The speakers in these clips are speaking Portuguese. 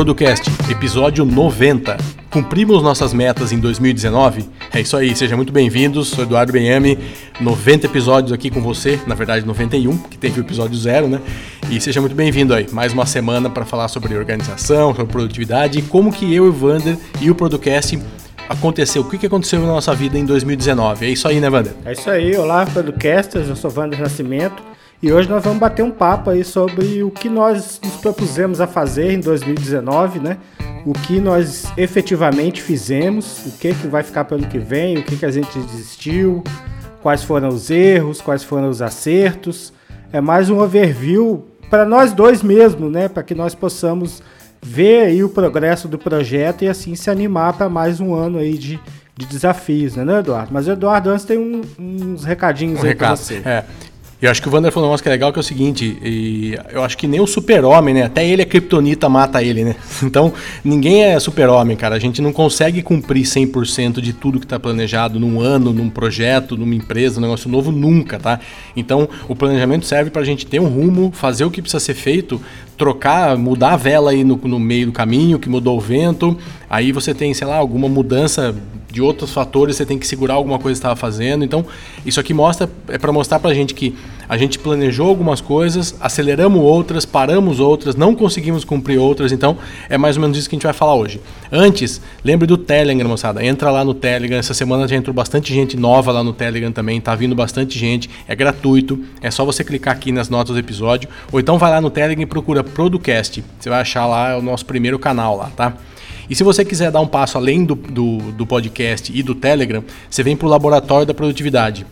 Producast, episódio 90. Cumprimos nossas metas em 2019? É isso aí, sejam muito bem-vindos. Sou Eduardo Benhame, 90 episódios aqui com você, na verdade 91, que teve o episódio zero, né? E seja muito bem-vindo aí, mais uma semana para falar sobre organização, sobre produtividade e como que eu, o Vander e o Producast aconteceu, o que, que aconteceu na nossa vida em 2019. É isso aí, né, Vander? É isso aí, olá, Producasters, eu sou Vander Nascimento. E hoje nós vamos bater um papo aí sobre o que nós nos propusemos a fazer em 2019, né? O que nós efetivamente fizemos, o que, que vai ficar para o ano que vem, o que, que a gente desistiu, quais foram os erros, quais foram os acertos. É mais um overview para nós dois mesmo, né? Para que nós possamos ver aí o progresso do projeto e assim se animar para mais um ano aí de, de desafios, né, Eduardo? Mas o Eduardo antes tem um, uns recadinhos um aí para você. É. E eu acho que o Wander falou um negócio que é legal, que é o seguinte, eu acho que nem o super-homem, né? Até ele, a Kryptonita, mata ele, né? Então, ninguém é super-homem, cara. A gente não consegue cumprir 100% de tudo que está planejado num ano, num projeto, numa empresa, num negócio novo, nunca, tá? Então, o planejamento serve para a gente ter um rumo, fazer o que precisa ser feito, trocar, mudar a vela aí no, no meio do caminho, que mudou o vento. Aí você tem, sei lá, alguma mudança de outros fatores, você tem que segurar alguma coisa que estava fazendo. Então, isso aqui mostra é para mostrar para a gente que a gente planejou algumas coisas, aceleramos outras, paramos outras, não conseguimos cumprir outras. Então, é mais ou menos isso que a gente vai falar hoje. Antes, lembre do Telegram, moçada. Entra lá no Telegram. Essa semana já entrou bastante gente nova lá no Telegram também. Tá vindo bastante gente. É gratuito. É só você clicar aqui nas notas do episódio. Ou então vai lá no Telegram e procura Producast. Você vai achar lá o nosso primeiro canal lá, tá? E se você quiser dar um passo além do, do, do podcast e do Telegram, você vem para o Laboratório da Produtividade.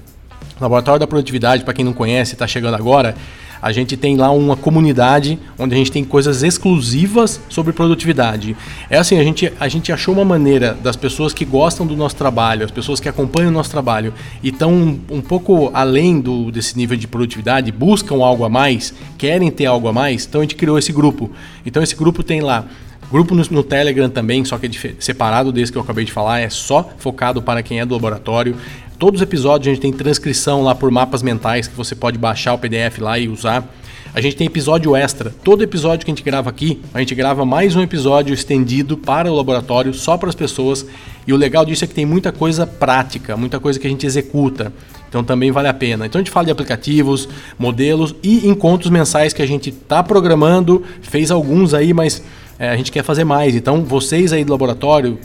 O Laboratório da Produtividade, para quem não conhece, está chegando agora, a gente tem lá uma comunidade onde a gente tem coisas exclusivas sobre produtividade. É assim, a gente, a gente achou uma maneira das pessoas que gostam do nosso trabalho, as pessoas que acompanham o nosso trabalho e estão um, um, pouco além do, desse nível de produtividade, buscam algo a mais, querem ter algo a mais, então a gente criou esse grupo. Então esse grupo tem lá Grupo no, no, Telegram também, só que é separado desse que eu acabei de falar, é só focado para quem é do laboratório. Todos os episódios a gente tem transcrição lá por mapas mentais que você pode baixar o PDF lá e usar. A gente tem episódio extra. Todo episódio que a gente grava aqui, a gente grava mais um episódio estendido para o laboratório, só para as pessoas. E o legal disso é que tem muita coisa prática, muita coisa que a gente executa. Então também vale a pena. Então a gente fala de aplicativos, modelos e encontros mensais que a gente está programando. Fez alguns aí, mas é, a gente quer fazer mais. Então, vocês aí do laboratório,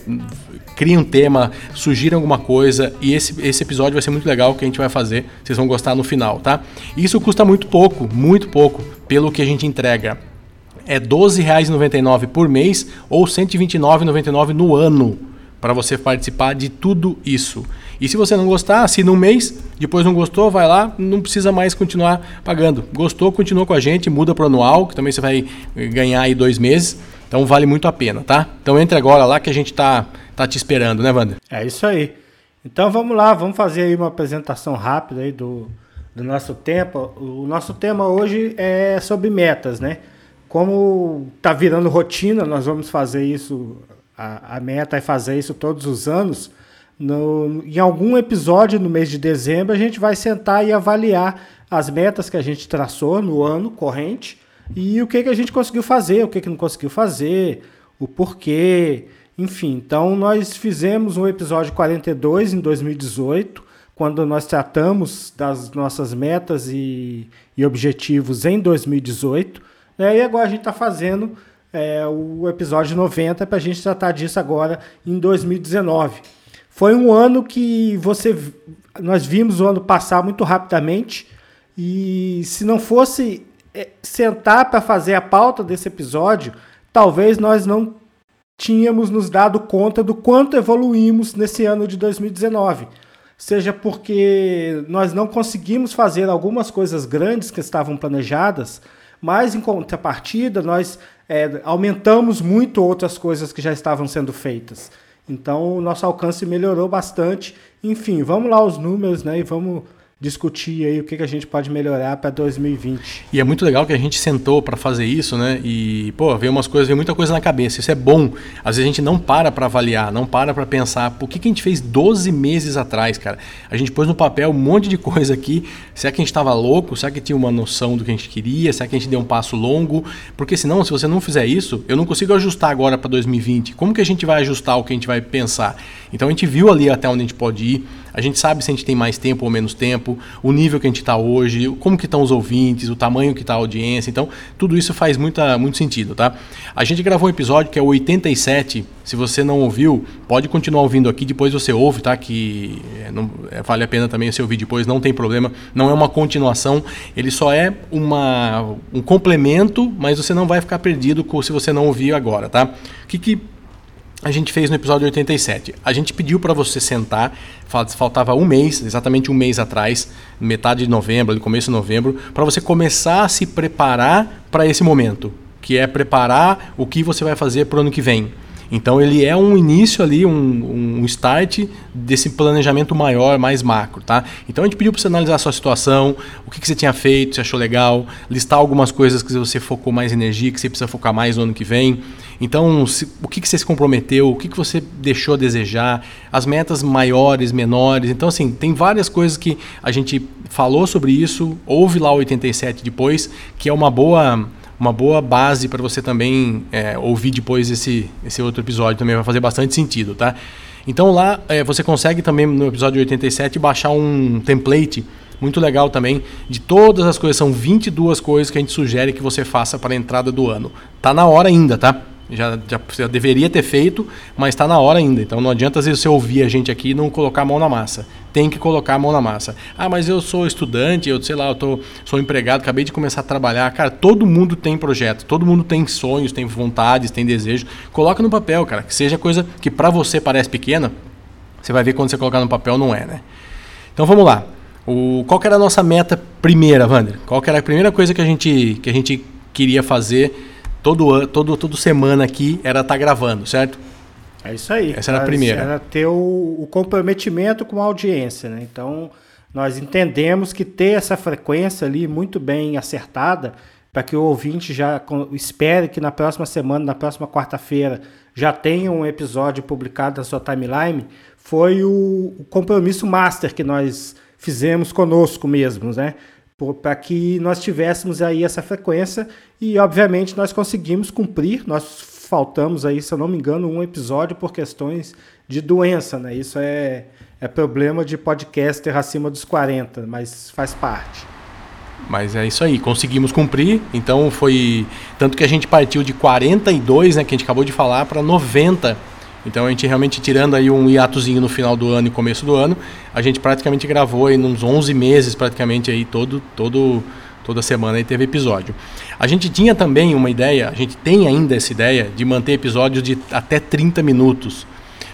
criem um tema, sugiram alguma coisa e esse, esse episódio vai ser muito legal que a gente vai fazer. Vocês vão gostar no final, tá? Isso custa muito pouco, muito pouco, pelo que a gente entrega. É R$ 12,99 por mês ou R$ 129,99 no ano para você participar de tudo isso. E se você não gostar, assina um mês, depois não gostou, vai lá, não precisa mais continuar pagando. Gostou, continua com a gente, muda para anual, que também você vai ganhar aí dois meses. Então vale muito a pena, tá? Então entre agora lá que a gente tá, tá te esperando, né, Wander? É isso aí. Então vamos lá, vamos fazer aí uma apresentação rápida aí do, do nosso tema. O nosso tema hoje é sobre metas, né? Como tá virando rotina, nós vamos fazer isso, a, a meta é fazer isso todos os anos. No, em algum episódio no mês de dezembro, a gente vai sentar e avaliar as metas que a gente traçou no ano corrente e o que, que a gente conseguiu fazer, o que, que não conseguiu fazer, o porquê, enfim. Então, nós fizemos um episódio 42 em 2018, quando nós tratamos das nossas metas e, e objetivos em 2018. Né? E agora a gente está fazendo é, o episódio 90 para a gente tratar disso agora em 2019. Foi um ano que você nós vimos o ano passar muito rapidamente e se não fosse sentar para fazer a pauta desse episódio, talvez nós não tínhamos nos dado conta do quanto evoluímos nesse ano de 2019. Seja porque nós não conseguimos fazer algumas coisas grandes que estavam planejadas, mas em contrapartida nós é, aumentamos muito outras coisas que já estavam sendo feitas. Então o nosso alcance melhorou bastante. Enfim, vamos lá os números, né? E vamos discutir aí o que, que a gente pode melhorar para 2020. E é muito legal que a gente sentou para fazer isso, né? E, pô, veio umas coisas, veio muita coisa na cabeça. Isso é bom. Às vezes a gente não para para avaliar, não para para pensar, o que, que a gente fez 12 meses atrás, cara? A gente pôs no papel um monte de coisa aqui. Será que a gente estava louco? Será que tinha uma noção do que a gente queria? Será que a gente deu um passo longo? Porque senão, se você não fizer isso, eu não consigo ajustar agora para 2020. Como que a gente vai ajustar o que a gente vai pensar? Então a gente viu ali até onde a gente pode ir. A gente sabe se a gente tem mais tempo ou menos tempo, o nível que a gente está hoje, como que estão os ouvintes, o tamanho que está a audiência. Então, tudo isso faz muita, muito sentido, tá? A gente gravou um episódio que é o 87. Se você não ouviu, pode continuar ouvindo aqui, depois você ouve, tá? Que é, não, é, vale a pena também você ouvir depois, não tem problema. Não é uma continuação, ele só é uma, um complemento, mas você não vai ficar perdido se você não ouvir agora, tá? O que, que a gente fez no episódio 87. A gente pediu para você sentar, faltava um mês, exatamente um mês atrás, metade de novembro, começo de novembro, para você começar a se preparar para esse momento, que é preparar o que você vai fazer para o ano que vem. Então ele é um início ali, um, um start desse planejamento maior, mais macro, tá? Então a gente pediu para você analisar a sua situação, o que, que você tinha feito, se achou legal, listar algumas coisas que você focou mais energia, que você precisa focar mais no ano que vem. Então, se, o que, que você se comprometeu, o que, que você deixou a desejar, as metas maiores, menores. Então, assim, tem várias coisas que a gente falou sobre isso, ouve lá o 87 depois, que é uma boa uma boa base para você também é, ouvir depois esse, esse outro episódio também vai fazer bastante sentido, tá? Então lá é, você consegue também no episódio 87 baixar um template muito legal também de todas as coisas, são 22 coisas que a gente sugere que você faça para a entrada do ano. Tá na hora ainda, tá? Já, já, já deveria ter feito, mas está na hora ainda. Então não adianta às vezes você ouvir a gente aqui e não colocar a mão na massa. Tem que colocar a mão na massa. Ah, mas eu sou estudante, eu sei lá, eu tô, sou empregado, acabei de começar a trabalhar. Cara, todo mundo tem projeto, todo mundo tem sonhos, tem vontades, tem desejos. Coloca no papel, cara, que seja coisa que para você parece pequena, você vai ver quando você colocar no papel não é, né? Então vamos lá. O, qual era a nossa meta primeira, Wander? Qual era a primeira coisa que a gente, que a gente queria fazer todo, todo, todo semana aqui era estar tá gravando, certo? É isso aí. Essa era a primeira. Era ter o, o, comprometimento com a audiência, né? Então, nós entendemos que ter essa frequência ali muito bem acertada, para que o ouvinte já espere que na próxima semana, na próxima quarta-feira, já tenha um episódio publicado na sua timeline, foi o, o compromisso master que nós fizemos conosco mesmos, né? Para que nós tivéssemos aí essa frequência e obviamente nós conseguimos cumprir, nós faltamos aí, se eu não me engano, um episódio por questões de doença, né? Isso é, é problema de podcaster acima dos 40, mas faz parte. Mas é isso aí, conseguimos cumprir, então foi tanto que a gente partiu de 42, né, que a gente acabou de falar, para 90 então a gente realmente tirando aí um hiatozinho no final do ano e começo do ano, a gente praticamente gravou aí uns 11 meses praticamente aí todo todo toda semana aí teve episódio. A gente tinha também uma ideia, a gente tem ainda essa ideia de manter episódios de até 30 minutos.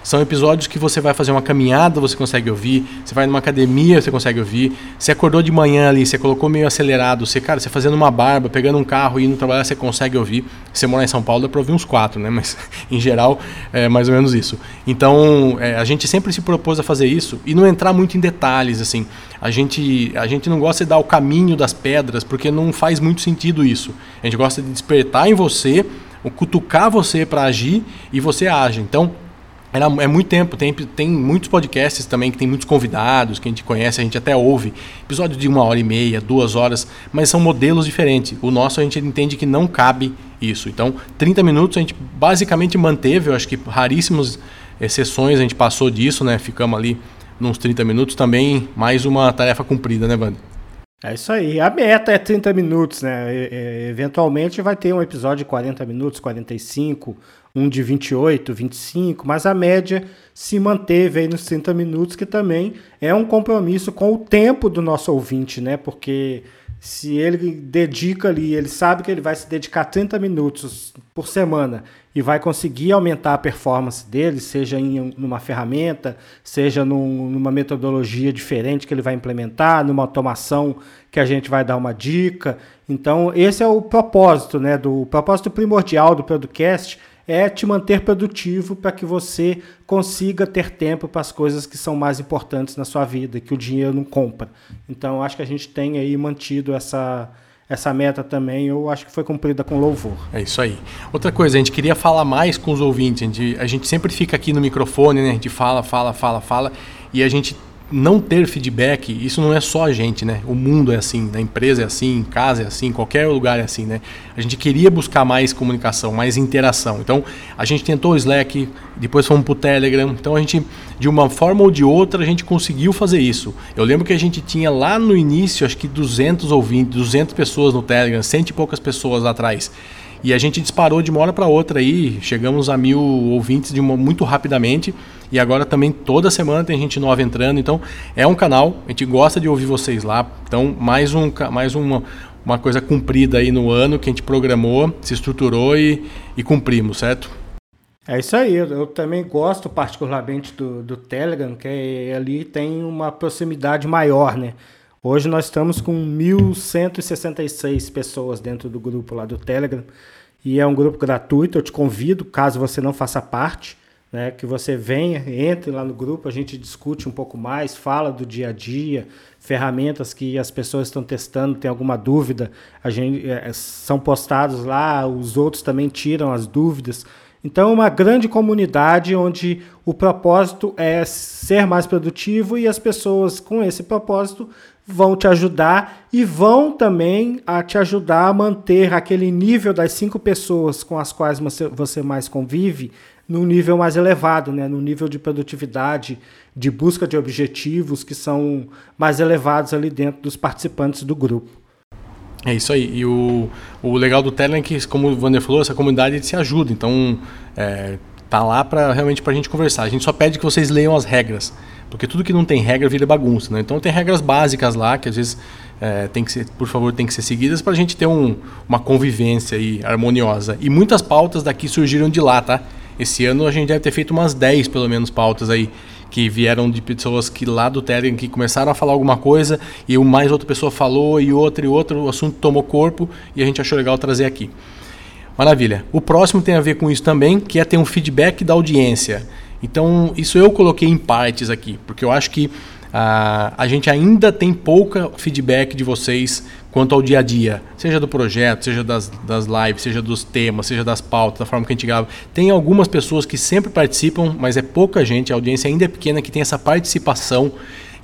São episódios que você vai fazer uma caminhada, você consegue ouvir. Você vai numa academia, você consegue ouvir. Você acordou de manhã ali, você colocou meio acelerado. Você, cara, você fazendo uma barba, pegando um carro e indo trabalhar, você consegue ouvir. Se você morar em São Paulo, dá para ouvir uns quatro, né? Mas em geral é mais ou menos isso. Então é, a gente sempre se propôs a fazer isso e não entrar muito em detalhes, assim. A gente, a gente não gosta de dar o caminho das pedras porque não faz muito sentido isso. A gente gosta de despertar em você, cutucar você para agir e você age. Então era, é muito tempo, tem, tem muitos podcasts também que tem muitos convidados que a gente conhece, a gente até ouve. Episódios de uma hora e meia, duas horas, mas são modelos diferentes. O nosso a gente entende que não cabe isso. Então, 30 minutos a gente basicamente manteve, eu acho que raríssimas exceções a gente passou disso, né? Ficamos ali nos 30 minutos também, mais uma tarefa cumprida, né, Wander? É isso aí. A meta é 30 minutos, né? E, eventualmente vai ter um episódio de 40 minutos, 45 um de 28, 25, mas a média se manteve aí nos 30 minutos, que também é um compromisso com o tempo do nosso ouvinte, né? Porque se ele dedica ali, ele sabe que ele vai se dedicar 30 minutos por semana e vai conseguir aumentar a performance dele, seja em uma ferramenta, seja num, numa metodologia diferente que ele vai implementar, numa automação que a gente vai dar uma dica. Então, esse é o propósito, né? Do o propósito primordial do podcast é te manter produtivo para que você consiga ter tempo para as coisas que são mais importantes na sua vida, que o dinheiro não compra. Então, acho que a gente tem aí mantido essa essa meta também, eu acho que foi cumprida com louvor. É isso aí. Outra coisa, a gente queria falar mais com os ouvintes. A gente, a gente sempre fica aqui no microfone, né? A gente fala, fala, fala, fala. E a gente não ter feedback, isso não é só a gente, né? O mundo é assim, a empresa é assim, em casa é assim, qualquer lugar é assim, né? A gente queria buscar mais comunicação, mais interação. Então, a gente tentou o Slack, depois fomos pro Telegram. Então, a gente, de uma forma ou de outra, a gente conseguiu fazer isso. Eu lembro que a gente tinha lá no início, acho que 200 ouvintes, 200 pessoas no Telegram, cento e poucas pessoas lá atrás. E a gente disparou de uma hora para outra aí, chegamos a mil ouvintes uma, muito rapidamente. E agora também toda semana tem gente nova entrando. Então é um canal, a gente gosta de ouvir vocês lá. Então mais, um, mais uma, uma coisa cumprida aí no ano que a gente programou, se estruturou e, e cumprimos, certo? É isso aí, eu também gosto particularmente do, do Telegram, que é, ali tem uma proximidade maior, né? Hoje nós estamos com 1.166 pessoas dentro do grupo lá do Telegram. E é um grupo gratuito, eu te convido, caso você não faça parte, né, que você venha, entre lá no grupo, a gente discute um pouco mais, fala do dia a dia, ferramentas que as pessoas estão testando, tem alguma dúvida, a gente é, são postados lá, os outros também tiram as dúvidas. Então, é uma grande comunidade onde o propósito é ser mais produtivo e as pessoas com esse propósito vão te ajudar e vão também a te ajudar a manter aquele nível das cinco pessoas com as quais você mais convive num nível mais elevado, né? no nível de produtividade, de busca de objetivos que são mais elevados ali dentro dos participantes do grupo. É isso aí. E o, o legal do Telegram é que, como o Wander falou, essa comunidade se ajuda. Então, é, tá lá para realmente para a gente conversar. A gente só pede que vocês leiam as regras. Porque tudo que não tem regra vira bagunça, né? Então tem regras básicas lá que às vezes é, tem que ser, por favor, tem que ser seguidas para a gente ter um, uma convivência aí harmoniosa. E muitas pautas daqui surgiram de lá, tá? Esse ano a gente deve ter feito umas 10 pelo menos pautas aí que vieram de pessoas que lá do Telegram que começaram a falar alguma coisa e mais outra pessoa falou e outra e outra, o assunto tomou corpo e a gente achou legal trazer aqui. Maravilha. O próximo tem a ver com isso também, que é ter um feedback da audiência. Então, isso eu coloquei em partes aqui, porque eu acho que uh, a gente ainda tem pouca feedback de vocês quanto ao dia a dia, seja do projeto, seja das, das lives, seja dos temas, seja das pautas, da forma que a gente grava. Tem algumas pessoas que sempre participam, mas é pouca gente, a audiência ainda é pequena que tem essa participação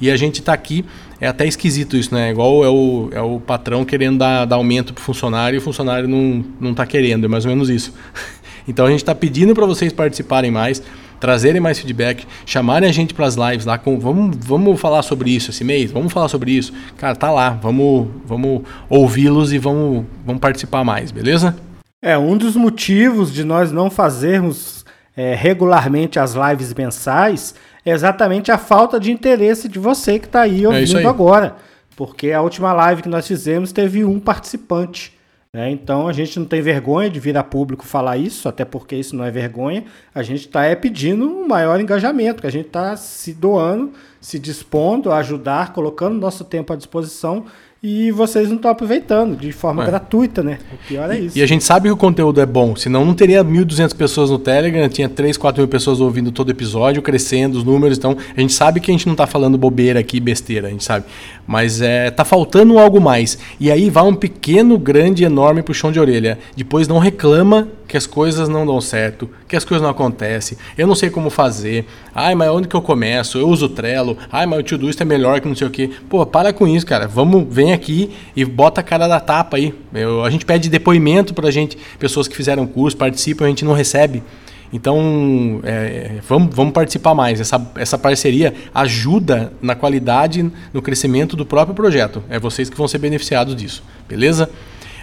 e a gente está aqui, é até esquisito isso, né? Igual é o, é o patrão querendo dar, dar aumento para o funcionário e o funcionário não está querendo, é mais ou menos isso. Então a gente está pedindo para vocês participarem mais trazerem mais feedback, chamarem a gente para as lives lá, com, vamos, vamos falar sobre isso esse mês, vamos falar sobre isso. Cara, tá lá, vamos, vamos ouvi-los e vamos, vamos participar mais, beleza? É, um dos motivos de nós não fazermos é, regularmente as lives mensais é exatamente a falta de interesse de você que está aí é ouvindo é aí. agora. Porque a última live que nós fizemos teve um participante. Né? Então a gente não tem vergonha de vir a público falar isso, até porque isso não é vergonha. A gente está é, pedindo um maior engajamento, que a gente está se doando, se dispondo a ajudar, colocando nosso tempo à disposição e vocês não estão aproveitando de forma é. gratuita, né? O pior é isso. E a gente sabe que o conteúdo é bom, senão não teria 1.200 pessoas no Telegram, tinha 3, 4 mil pessoas ouvindo todo episódio, crescendo os números. Então a gente sabe que a gente não está falando bobeira aqui, besteira, a gente sabe. Mas é, tá faltando algo mais. E aí vai um pequeno, grande, enorme puxão de orelha. Depois não reclama que as coisas não dão certo, que as coisas não acontecem, eu não sei como fazer, ai, mas onde que eu começo? Eu uso Trello, ai, mas o Todoist é melhor que não sei o que. Pô, para com isso, cara. Vamos, vem aqui e bota a cara da tapa aí. Eu, a gente pede depoimento pra gente, pessoas que fizeram curso, participam, a gente não recebe. Então, é, vamos, vamos participar mais. Essa, essa parceria ajuda na qualidade, no crescimento do próprio projeto. É vocês que vão ser beneficiados disso, beleza?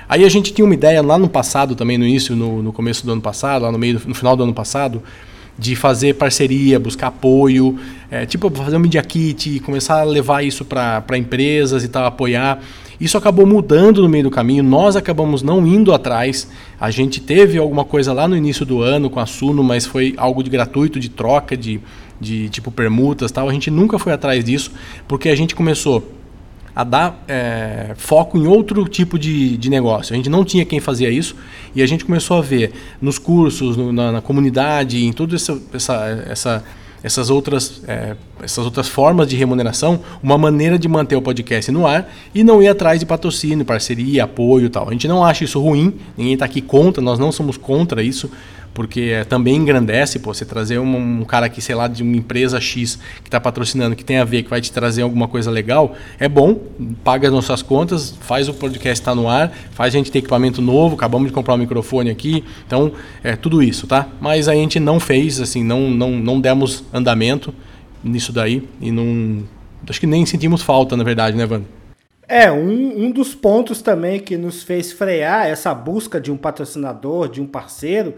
Aí a gente tinha uma ideia lá no passado, também no início, no, no começo do ano passado, lá no meio, no final do ano passado, de fazer parceria, buscar apoio, é, tipo fazer um media kit, começar a levar isso para empresas e tal, apoiar. Isso acabou mudando no meio do caminho, nós acabamos não indo atrás. A gente teve alguma coisa lá no início do ano com a Suno, mas foi algo de gratuito, de troca, de, de tipo permutas tal. A gente nunca foi atrás disso, porque a gente começou a dar é, foco em outro tipo de, de negócio. A gente não tinha quem fazia isso e a gente começou a ver nos cursos, no, na, na, comunidade, em toda essa, essa, essa essas outras, é, essas outras formas de remuneração, uma maneira de manter o podcast no ar e não ir atrás de patrocínio, parceria, apoio e tal. A gente não acha isso ruim, ninguém está aqui contra, nós não somos contra isso porque é, também engrandece, pô, você trazer um, um, cara aqui, sei lá, de uma empresa X que está patrocinando, que tem a ver, que vai te trazer alguma coisa legal, é bom, paga as nossas contas, faz o podcast estar tá no ar, faz a gente ter equipamento novo, acabamos de comprar um microfone aqui, então é tudo isso, tá? Mas a gente não fez, assim, não, não, não demos andamento nisso daí e não. Acho que nem sentimos falta, na verdade, né, Vando? É, um, um dos pontos também que nos fez frear essa busca de um patrocinador, de um parceiro,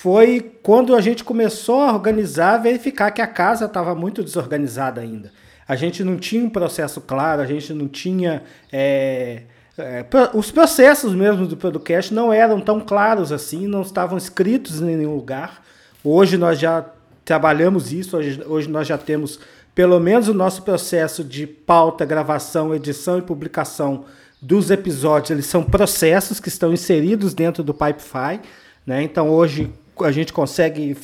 foi quando a gente começou a organizar, verificar que a casa estava muito desorganizada ainda. A gente não tinha um processo claro, a gente não tinha. É, é, os processos mesmo do podcast não eram tão claros assim, não estavam escritos em nenhum lugar. Hoje nós já trabalhamos isso, hoje, hoje nós já temos pelo menos o nosso processo de pauta, gravação, edição e publicação dos episódios, eles são processos que estão inseridos dentro do Pipefy. Né? Então hoje a gente consegue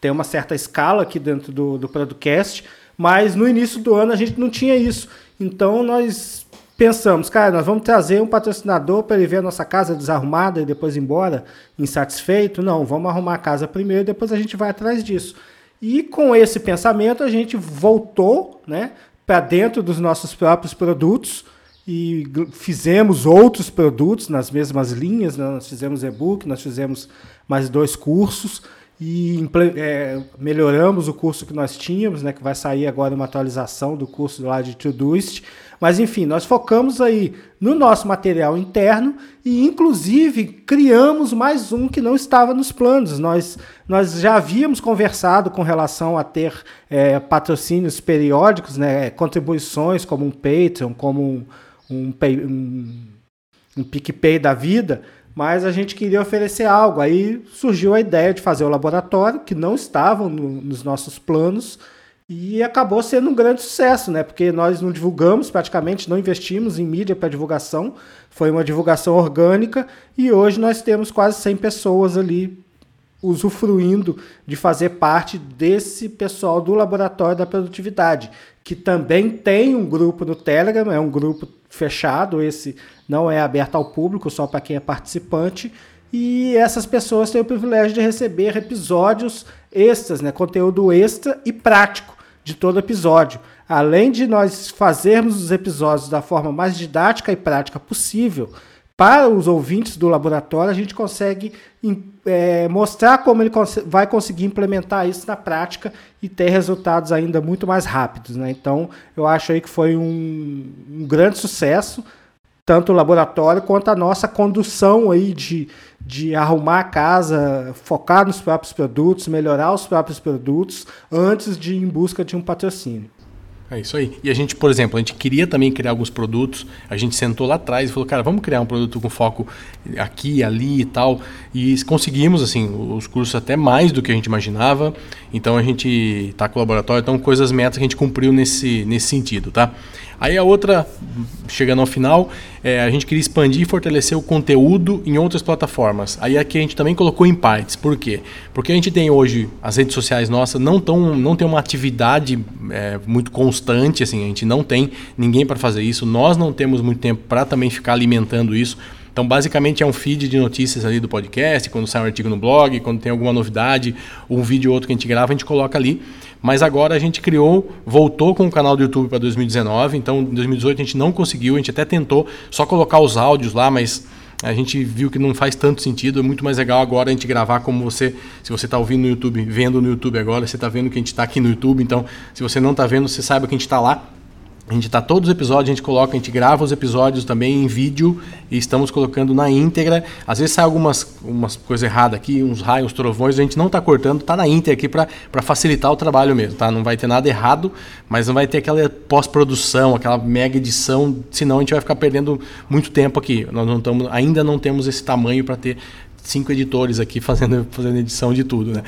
ter uma certa escala aqui dentro do, do podcast, mas no início do ano a gente não tinha isso. Então nós pensamos, cara, nós vamos trazer um patrocinador para ele ver a nossa casa desarrumada e depois ir embora insatisfeito. Não, vamos arrumar a casa primeiro e depois a gente vai atrás disso. E com esse pensamento a gente voltou né, para dentro dos nossos próprios produtos e fizemos outros produtos nas mesmas linhas. Né? Nós fizemos e-book, nós fizemos mais dois cursos e é, melhoramos o curso que nós tínhamos, né, que vai sair agora uma atualização do curso lá de Todoist. Mas enfim, nós focamos aí no nosso material interno e inclusive criamos mais um que não estava nos planos. Nós, nós já havíamos conversado com relação a ter é, patrocínios periódicos, né, contribuições como um Patreon, como um, um, um, um PicPay da vida, mas a gente queria oferecer algo. Aí surgiu a ideia de fazer o laboratório, que não estavam no, nos nossos planos, e acabou sendo um grande sucesso, né? Porque nós não divulgamos praticamente, não investimos em mídia para divulgação, foi uma divulgação orgânica, e hoje nós temos quase 100 pessoas ali usufruindo de fazer parte desse pessoal do Laboratório da Produtividade, que também tem um grupo no Telegram, é um grupo fechado, esse não é aberto ao público, só para quem é participante. E essas pessoas têm o privilégio de receber episódios extras, né, conteúdo extra e prático de todo episódio. Além de nós fazermos os episódios da forma mais didática e prática possível, para os ouvintes do laboratório, a gente consegue é, mostrar como ele cons vai conseguir implementar isso na prática e ter resultados ainda muito mais rápidos. Né? Então, eu acho aí que foi um, um grande sucesso, tanto o laboratório quanto a nossa condução aí de, de arrumar a casa, focar nos próprios produtos, melhorar os próprios produtos, antes de ir em busca de um patrocínio. É isso aí. E a gente, por exemplo, a gente queria também criar alguns produtos. A gente sentou lá atrás e falou, cara, vamos criar um produto com foco aqui, ali e tal. E conseguimos, assim, os cursos até mais do que a gente imaginava. Então a gente está com o laboratório, então coisas metas que a gente cumpriu nesse, nesse sentido, tá? Aí a outra, chegando ao final, é, a gente queria expandir e fortalecer o conteúdo em outras plataformas. Aí aqui a gente também colocou em partes. Por quê? Porque a gente tem hoje, as redes sociais nossas não, tão, não tem uma atividade é, muito constante, assim, a gente não tem ninguém para fazer isso, nós não temos muito tempo para também ficar alimentando isso. Então, basicamente, é um feed de notícias ali do podcast, quando sai um artigo no blog, quando tem alguma novidade, um vídeo ou outro que a gente grava, a gente coloca ali. Mas agora a gente criou, voltou com o canal do YouTube para 2019. Então, em 2018 a gente não conseguiu, a gente até tentou só colocar os áudios lá, mas a gente viu que não faz tanto sentido. É muito mais legal agora a gente gravar como você, se você está ouvindo no YouTube, vendo no YouTube agora, você está vendo que a gente está aqui no YouTube. Então, se você não está vendo, você saiba que a gente está lá. A gente está todos os episódios, a gente coloca, a gente grava os episódios também em vídeo e estamos colocando na íntegra. Às vezes sai algumas umas coisas erradas aqui, uns raios, uns trovões, a gente não está cortando, está na íntegra aqui para facilitar o trabalho mesmo, tá? Não vai ter nada errado, mas não vai ter aquela pós-produção, aquela mega edição, senão a gente vai ficar perdendo muito tempo aqui. Nós não tamo, ainda não temos esse tamanho para ter cinco editores aqui fazendo, fazendo edição de tudo, né?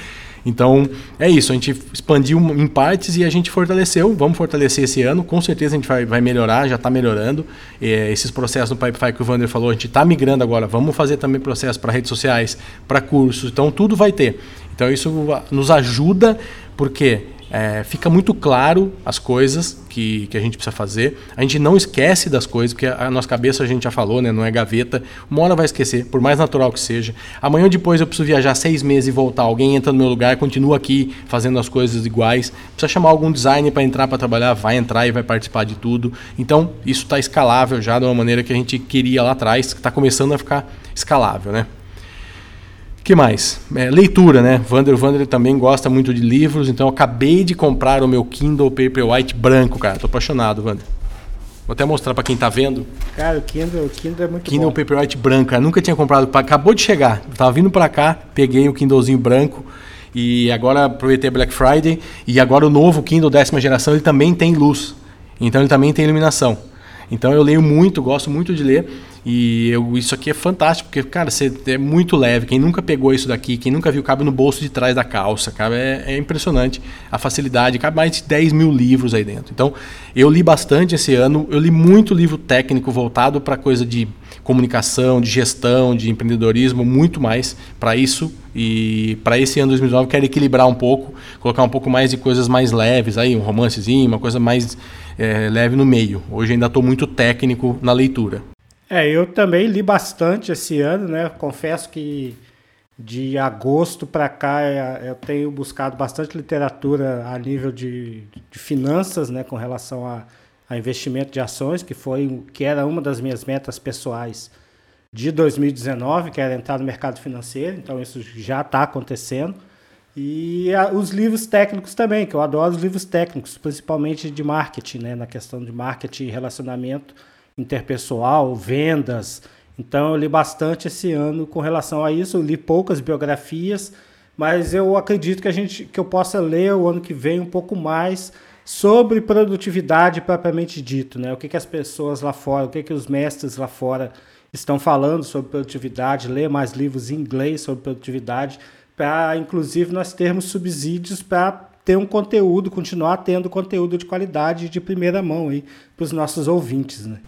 Então, é isso. A gente expandiu em partes e a gente fortaleceu. Vamos fortalecer esse ano. Com certeza a gente vai, vai melhorar, já está melhorando. É, esses processos no Pipefy que o Vander falou, a gente está migrando agora. Vamos fazer também processos para redes sociais, para cursos. Então, tudo vai ter. Então, isso nos ajuda, porque é, fica muito claro as coisas que, que a gente precisa fazer. A gente não esquece das coisas, porque a nossa cabeça a gente já falou, né? Não é gaveta. Uma hora vai esquecer, por mais natural que seja. Amanhã ou depois eu preciso viajar seis meses e voltar. Alguém entra no meu lugar, continua aqui fazendo as coisas iguais. Precisa chamar algum designer para entrar para trabalhar, vai entrar e vai participar de tudo. Então, isso está escalável já de uma maneira que a gente queria lá atrás, que está começando a ficar escalável, né? Que mais? É, leitura, né? Vander Vander também gosta muito de livros, então eu acabei de comprar o meu Kindle Paperwhite branco, cara. Tô apaixonado, Vander. Vou até mostrar para quem tá vendo. Cara, o Kindle, o Kindle é muito Kindle bom. Paperwhite branco, cara. Nunca tinha comprado, acabou de chegar. Eu tava vindo para cá, peguei o Kindlezinho branco e agora aproveitei Black Friday e agora o novo Kindle décima geração, ele também tem luz. Então ele também tem iluminação. Então eu leio muito, gosto muito de ler. E eu, isso aqui é fantástico, porque, cara, você é muito leve. Quem nunca pegou isso daqui, quem nunca viu, cabe no bolso de trás da calça, cara, é, é impressionante a facilidade. Cabe mais de 10 mil livros aí dentro. Então, eu li bastante esse ano. Eu li muito livro técnico voltado para coisa de comunicação, de gestão, de empreendedorismo, muito mais para isso. E para esse ano 2019 quero equilibrar um pouco, colocar um pouco mais de coisas mais leves aí, um romancezinho, uma coisa mais é, leve no meio. Hoje ainda estou muito técnico na leitura. É, eu também li bastante esse ano, né? Confesso que de agosto para cá é, eu tenho buscado bastante literatura a nível de, de finanças, né, com relação a, a, investimento de ações, que foi que era uma das minhas metas pessoais de 2019, que era entrar no mercado financeiro. Então isso já está acontecendo. E a, os livros técnicos também, que eu adoro os livros técnicos, principalmente de marketing, né, na questão de marketing e relacionamento interpessoal, vendas. Então eu li bastante esse ano com relação a isso. Eu li poucas biografias, mas eu acredito que a gente que eu possa ler o ano que vem um pouco mais sobre produtividade propriamente dito, né? O que, que as pessoas lá fora, o que, que os mestres lá fora estão falando sobre produtividade, ler mais livros em inglês sobre produtividade, para inclusive nós termos subsídios para ter um conteúdo, continuar tendo conteúdo de qualidade de primeira mão aí para os nossos ouvintes, né?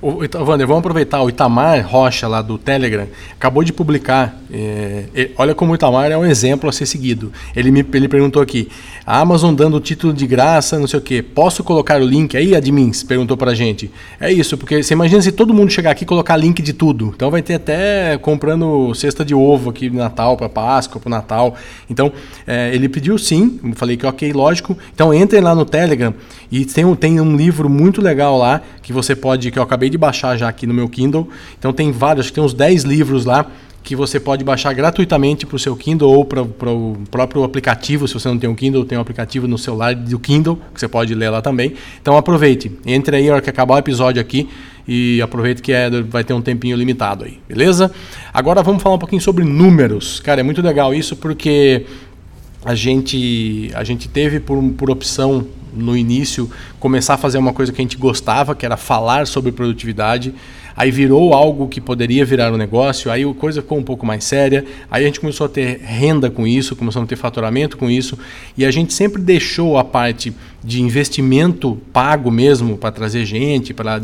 O, Wander, vamos aproveitar. O Itamar Rocha, lá do Telegram, acabou de publicar. É, olha como o Itamar é um exemplo a ser seguido. Ele me ele perguntou aqui: a Amazon dando o título de graça, não sei o quê. Posso colocar o link aí, admins? Perguntou pra gente. É isso, porque você imagina se todo mundo chegar aqui e colocar link de tudo. Então vai ter até comprando cesta de ovo aqui de Natal, para Páscoa, para Natal. Então é, ele pediu sim. Eu falei que ok, lógico. Então entrem lá no Telegram e tem, tem um livro muito legal lá que você pode. que eu acabei de baixar já aqui no meu Kindle. Então tem vários, acho que tem uns 10 livros lá que você pode baixar gratuitamente para o seu Kindle ou para o próprio aplicativo. Se você não tem um Kindle, tem um aplicativo no celular do Kindle que você pode ler lá também. Então aproveite, entre aí na hora que acabar o episódio aqui e aproveite que é, vai ter um tempinho limitado aí, beleza? Agora vamos falar um pouquinho sobre números. Cara, é muito legal isso porque a gente, a gente teve por, por opção no início começar a fazer uma coisa que a gente gostava, que era falar sobre produtividade. Aí virou algo que poderia virar um negócio, aí a coisa ficou um pouco mais séria. Aí a gente começou a ter renda com isso, começou a ter faturamento com isso, e a gente sempre deixou a parte de investimento pago mesmo para trazer gente, para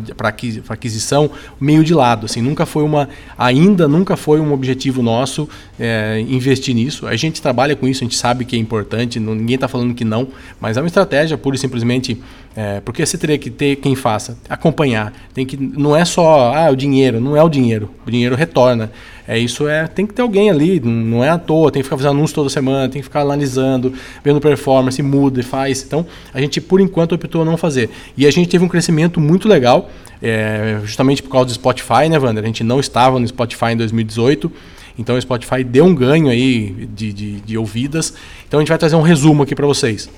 aquisição, meio de lado. Assim, nunca foi uma, ainda nunca foi um objetivo nosso é, investir nisso. A gente trabalha com isso, a gente sabe que é importante, ninguém está falando que não, mas é uma estratégia pura e simplesmente é, porque você teria que ter quem faça, acompanhar. Tem que, não é só ah, o dinheiro, não é o dinheiro. O dinheiro retorna. É isso é, tem que ter alguém ali, não é à toa, tem que ficar fazendo anúncio toda semana, tem que ficar analisando, vendo performance, muda e faz. Então, a gente por enquanto optou a não fazer. E a gente teve um crescimento muito legal, é, justamente por causa do Spotify, né, Wander? A gente não estava no Spotify em 2018. Então o Spotify deu um ganho aí de, de, de ouvidas. Então a gente vai trazer um resumo aqui para vocês.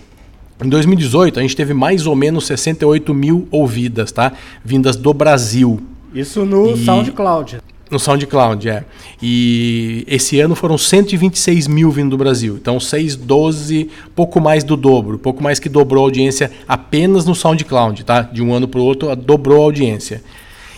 Em 2018, a gente teve mais ou menos 68 mil ouvidas, tá? Vindas do Brasil. Isso no e... SoundCloud. No SoundCloud, é. E esse ano foram 126 mil vindo do Brasil. Então, 612, pouco mais do dobro. Pouco mais que dobrou a audiência apenas no SoundCloud, tá? De um ano para o outro, dobrou a audiência.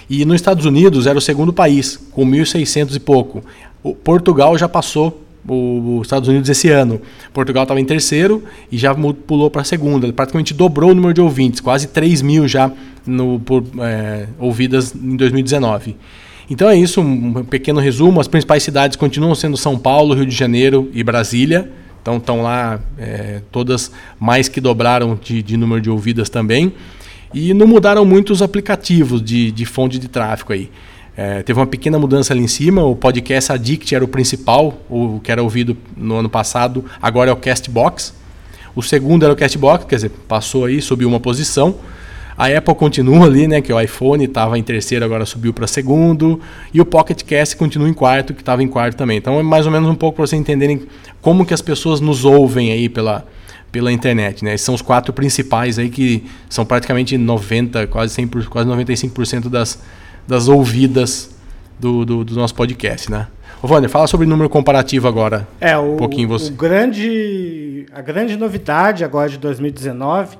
E nos Estados Unidos era o segundo país, com 1.600 e pouco. O Portugal já passou os Estados Unidos esse ano. Portugal estava em terceiro e já pulou para segunda. Praticamente dobrou o número de ouvintes, quase 3 mil já no, por, é, ouvidas em 2019. Então é isso, um pequeno resumo. As principais cidades continuam sendo São Paulo, Rio de Janeiro e Brasília. Então estão lá é, todas mais que dobraram de, de, número de ouvidas também. E não mudaram muito os aplicativos de, de fonte de tráfego aí. É, teve uma pequena mudança ali em cima. O podcast Addict era o principal, o que era ouvido no ano passado, agora é o Castbox. O segundo era o Castbox, quer dizer, passou aí, subiu uma posição. A Apple continua ali, né? Que o iPhone estava em terceiro, agora subiu para segundo. E o Pocket Cast continua em quarto, que estava em quarto também. Então é mais ou menos um pouco para vocês entenderem como que as pessoas nos ouvem aí pela, pela internet, né? Esses são os quatro principais aí que são praticamente 90, quase 100, quase 95% das, das ouvidas do, do, do nosso podcast, né? Ô, Wander, fala sobre número comparativo agora. É, o, um pouquinho você. O grande, a grande novidade agora de 2019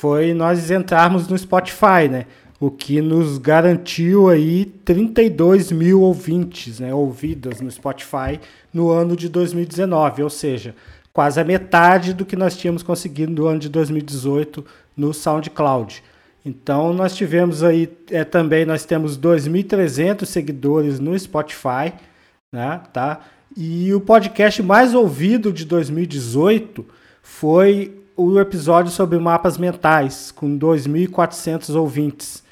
foi nós entrarmos no Spotify, né? O que nos garantiu aí 32 mil ouvintes, né? Ouvidas no Spotify no ano de 2019, ou seja, quase a metade do que nós tínhamos conseguido no ano de 2018 no SoundCloud. Então nós tivemos aí é, também nós temos 2.300 seguidores no Spotify, né? Tá? E o podcast mais ouvido de 2018 foi o episódio sobre mapas mentais, com 2.400 ouvintes.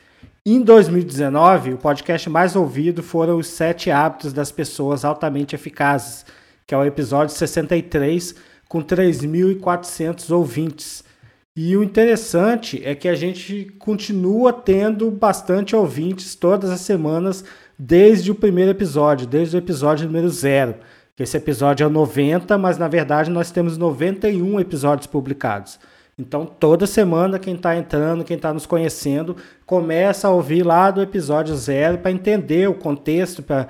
Em 2019, o podcast mais ouvido foram os Sete Hábitos das Pessoas Altamente Eficazes, que é o episódio 63, com 3.400 ouvintes. E o interessante é que a gente continua tendo bastante ouvintes todas as semanas, desde o primeiro episódio, desde o episódio número zero. Esse episódio é o 90, mas na verdade nós temos 91 episódios publicados. Então, toda semana, quem está entrando, quem está nos conhecendo, começa a ouvir lá do episódio zero para entender o contexto, para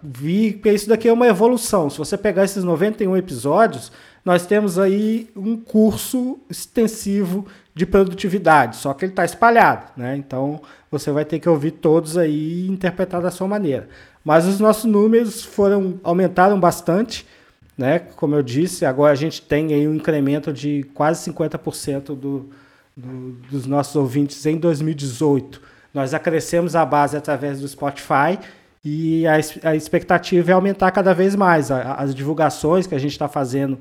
vir. Porque isso daqui é uma evolução. Se você pegar esses 91 episódios, nós temos aí um curso extensivo de produtividade, só que ele está espalhado, né? Então você vai ter que ouvir todos aí e interpretar da sua maneira. Mas os nossos números foram aumentaram bastante, né? Como eu disse, agora a gente tem aí um incremento de quase 50% do, do, dos nossos ouvintes em 2018. Nós acrescemos a base através do Spotify e a, a expectativa é aumentar cada vez mais. As divulgações que a gente está fazendo,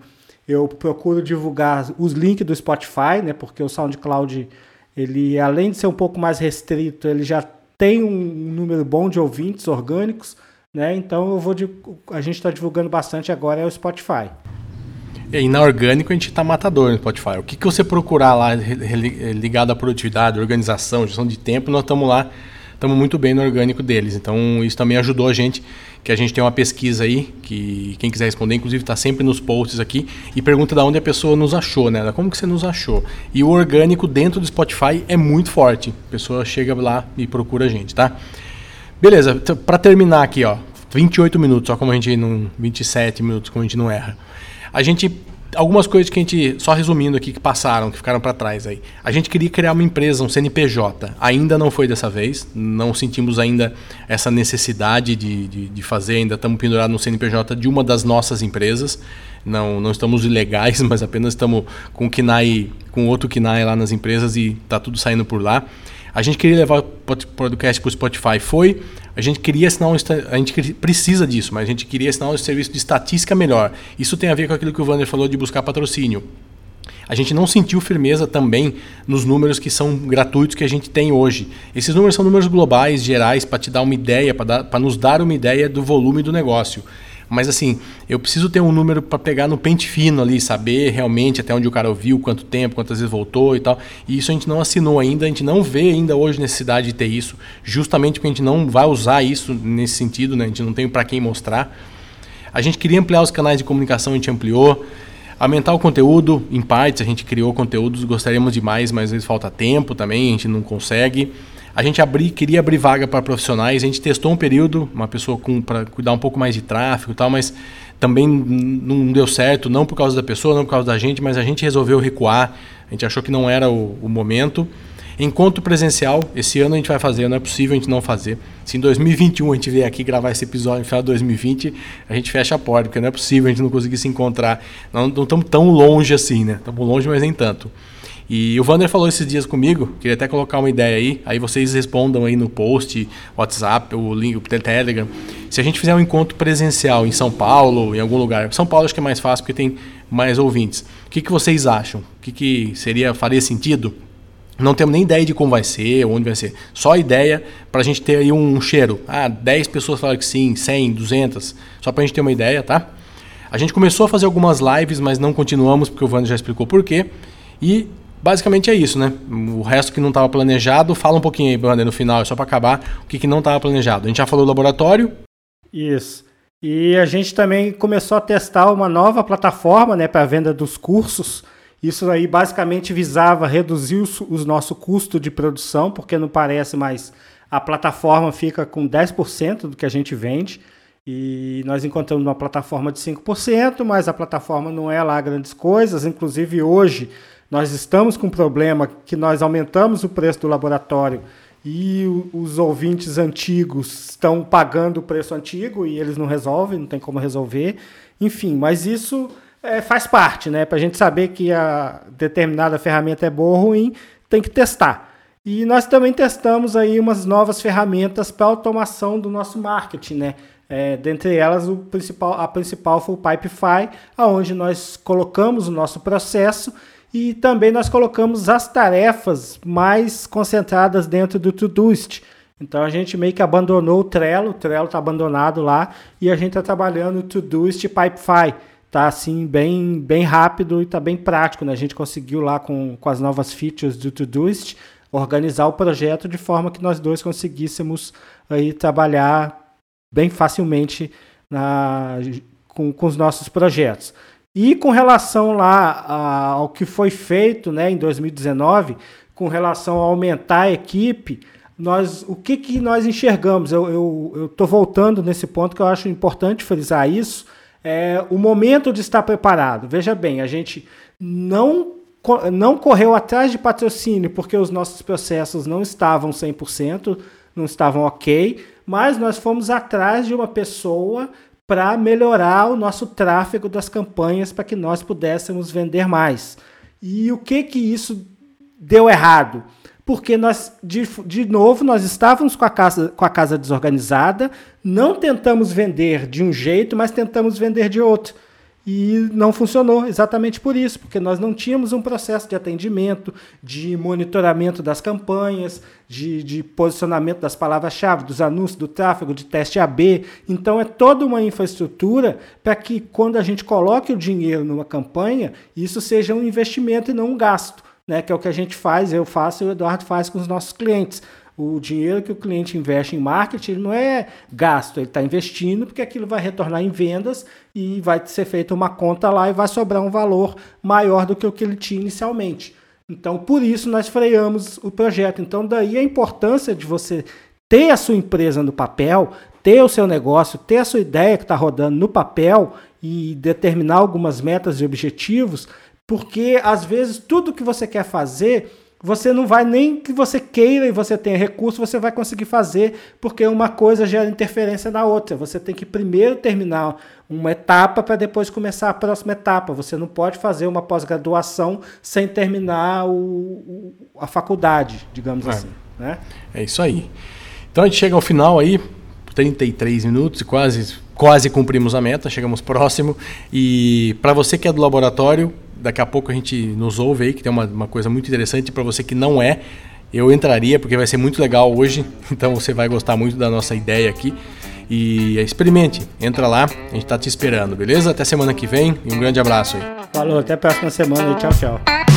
eu procuro divulgar os links do Spotify, né? Porque o SoundCloud, ele além de ser um pouco mais restrito, ele já tem um número bom de ouvintes orgânicos, né? Então eu vou a gente está divulgando bastante agora é o Spotify. E na orgânico a gente está matador no Spotify. O que, que você procurar lá ligado à produtividade, organização, gestão de tempo, nós estamos lá estamos muito bem no orgânico deles. Então isso também ajudou a gente, que a gente tem uma pesquisa aí, que quem quiser responder, inclusive está sempre nos posts aqui, e pergunta de onde a pessoa nos achou, né? Como que você nos achou? E o orgânico dentro do Spotify é muito forte. A pessoa chega lá e procura a gente, tá? Beleza, para terminar aqui, ó, 28 minutos, só como a gente não 27 minutos, como a gente não erra. A gente algumas coisas que a gente, só resumindo aqui, que passaram, que ficaram para trás aí. A gente queria criar uma empresa, um CNPJ. Ainda não foi dessa vez. Não sentimos ainda essa necessidade de, de, de fazer. Ainda estamos pendurados no CNPJ de uma das nossas empresas. Não, não estamos ilegais, mas apenas estamos com KNAI, com outro KNAI lá nas empresas e está tudo saindo por lá. A gente queria levar o podcast para o Spotify. Foi. A gente queria um, a gente precisa disso, mas a gente queria assinar um serviço de estatística melhor. Isso tem a ver com aquilo que o Wander falou de buscar patrocínio. A gente não sentiu firmeza também nos números que são gratuitos que a gente tem hoje. Esses números são números globais, gerais, para te dar uma ideia, para nos dar uma ideia do volume do negócio. Mas assim, eu preciso ter um número para pegar no pente fino ali, saber realmente até onde o cara ouviu, quanto tempo, quantas vezes voltou e tal. E isso a gente não assinou ainda, a gente não vê ainda hoje necessidade de ter isso, justamente porque a gente não vai usar isso nesse sentido, né? A gente não tem para quem mostrar. A gente queria ampliar os canais de comunicação, a gente ampliou. Aumentar o conteúdo, em partes, a gente criou conteúdos, gostaríamos de mais, mas às vezes falta tempo também, a gente não consegue. A gente abri, queria abrir vaga para profissionais, a gente testou um período, uma pessoa para cuidar um pouco mais de tráfego e tal, mas também não deu certo, não por causa da pessoa, não por causa da gente, mas a gente resolveu recuar, a gente achou que não era o, o momento. Encontro presencial, esse ano a gente vai fazer, não é possível a gente não fazer. Se em 2021 a gente vier aqui gravar esse episódio no final de 2020, a gente fecha a porta, porque não é possível a gente não conseguir se encontrar. Não, estamos tão longe assim, né? Estamos longe, mas nem tanto. E o Vander falou esses dias comigo, queria até colocar uma ideia aí, aí vocês respondam aí no post, WhatsApp, o link, o Telegram. Se a gente fizer um encontro presencial em São Paulo, em algum lugar, São Paulo acho que é mais fácil porque tem mais ouvintes. O que, que vocês acham? O que, que seria, faria sentido? Não temos nem ideia de como vai ser, onde vai ser. Só ideia para a gente ter aí um cheiro. Ah, 10 pessoas falaram que sim, 100, 200. Só para a gente ter uma ideia, tá? A gente começou a fazer algumas lives, mas não continuamos porque o Wander já explicou por quê. E Basicamente é isso, né? O resto que não estava planejado, fala um pouquinho aí, Wander, no final, só para acabar, o que, que não estava planejado. A gente já falou do laboratório. Isso. E a gente também começou a testar uma nova plataforma né, para a venda dos cursos. Isso aí basicamente visava reduzir os nosso custo de produção, porque não parece, mas a plataforma fica com 10% do que a gente vende. E nós encontramos uma plataforma de 5%, mas a plataforma não é lá grandes coisas. Inclusive hoje nós estamos com um problema que nós aumentamos o preço do laboratório e os ouvintes antigos estão pagando o preço antigo e eles não resolvem, não tem como resolver. Enfim, mas isso é, faz parte, né? Para a gente saber que a determinada ferramenta é boa ou ruim, tem que testar. E nós também testamos aí umas novas ferramentas para automação do nosso marketing, né? É, dentre elas, o principal, a principal foi o Pipefy, aonde nós colocamos o nosso processo e também nós colocamos as tarefas mais concentradas dentro do Todoist. Então a gente meio que abandonou o Trello, o Trello está abandonado lá e a gente está trabalhando o Todoist Pipefy. Tá assim bem, bem rápido e está bem prático. Né? A gente conseguiu lá com, com as novas features do Todoist organizar o projeto de forma que nós dois conseguíssemos aí trabalhar bem facilmente na, com, com os nossos projetos. E com relação lá ao que foi feito né, em 2019, com relação a aumentar a equipe, nós, o que, que nós enxergamos? Eu estou voltando nesse ponto que eu acho importante frisar isso. É o momento de estar preparado. Veja bem, a gente não, não correu atrás de patrocínio porque os nossos processos não estavam 100%, não estavam ok, mas nós fomos atrás de uma pessoa para melhorar o nosso tráfego das campanhas para que nós pudéssemos vender mais. E o que que isso deu errado? Porque nós, de, de novo, nós estávamos com a, casa, com a casa desorganizada, não tentamos vender de um jeito, mas tentamos vender de outro. E não funcionou exatamente por isso, porque nós não tínhamos um processo de atendimento, de monitoramento das campanhas, de, de posicionamento das palavras-chave, dos anúncios, do tráfego, de teste AB. Então é toda uma infraestrutura para que quando a gente coloque o dinheiro numa campanha, isso seja um investimento e não um gasto, né? que é o que a gente faz, eu faço e o Eduardo faz com os nossos clientes. O dinheiro que o cliente investe em marketing não é gasto, ele está investindo porque aquilo vai retornar em vendas e vai ser feita uma conta lá e vai sobrar um valor maior do que o que ele tinha inicialmente. Então, por isso nós freamos o projeto. Então, daí a importância de você ter a sua empresa no papel, ter o seu negócio, ter a sua ideia que está rodando no papel e determinar algumas metas e objetivos, porque às vezes tudo que você quer fazer você não vai nem que você queira e você tenha recurso, você vai conseguir fazer, porque uma coisa gera interferência na outra. Você tem que primeiro terminar uma etapa para depois começar a próxima etapa. Você não pode fazer uma pós-graduação sem terminar o, a faculdade, digamos é. assim. Né? É isso aí. Então a gente chega ao final aí, 33 minutos e quase, quase cumprimos a meta, chegamos próximo. E para você que é do laboratório, daqui a pouco a gente nos ouve aí, que tem uma, uma coisa muito interessante para você que não é. Eu entraria porque vai ser muito legal hoje, então você vai gostar muito da nossa ideia aqui. E experimente, entra lá, a gente está te esperando, beleza? Até semana que vem e um grande abraço aí. Falou, até a próxima semana e tchau, tchau.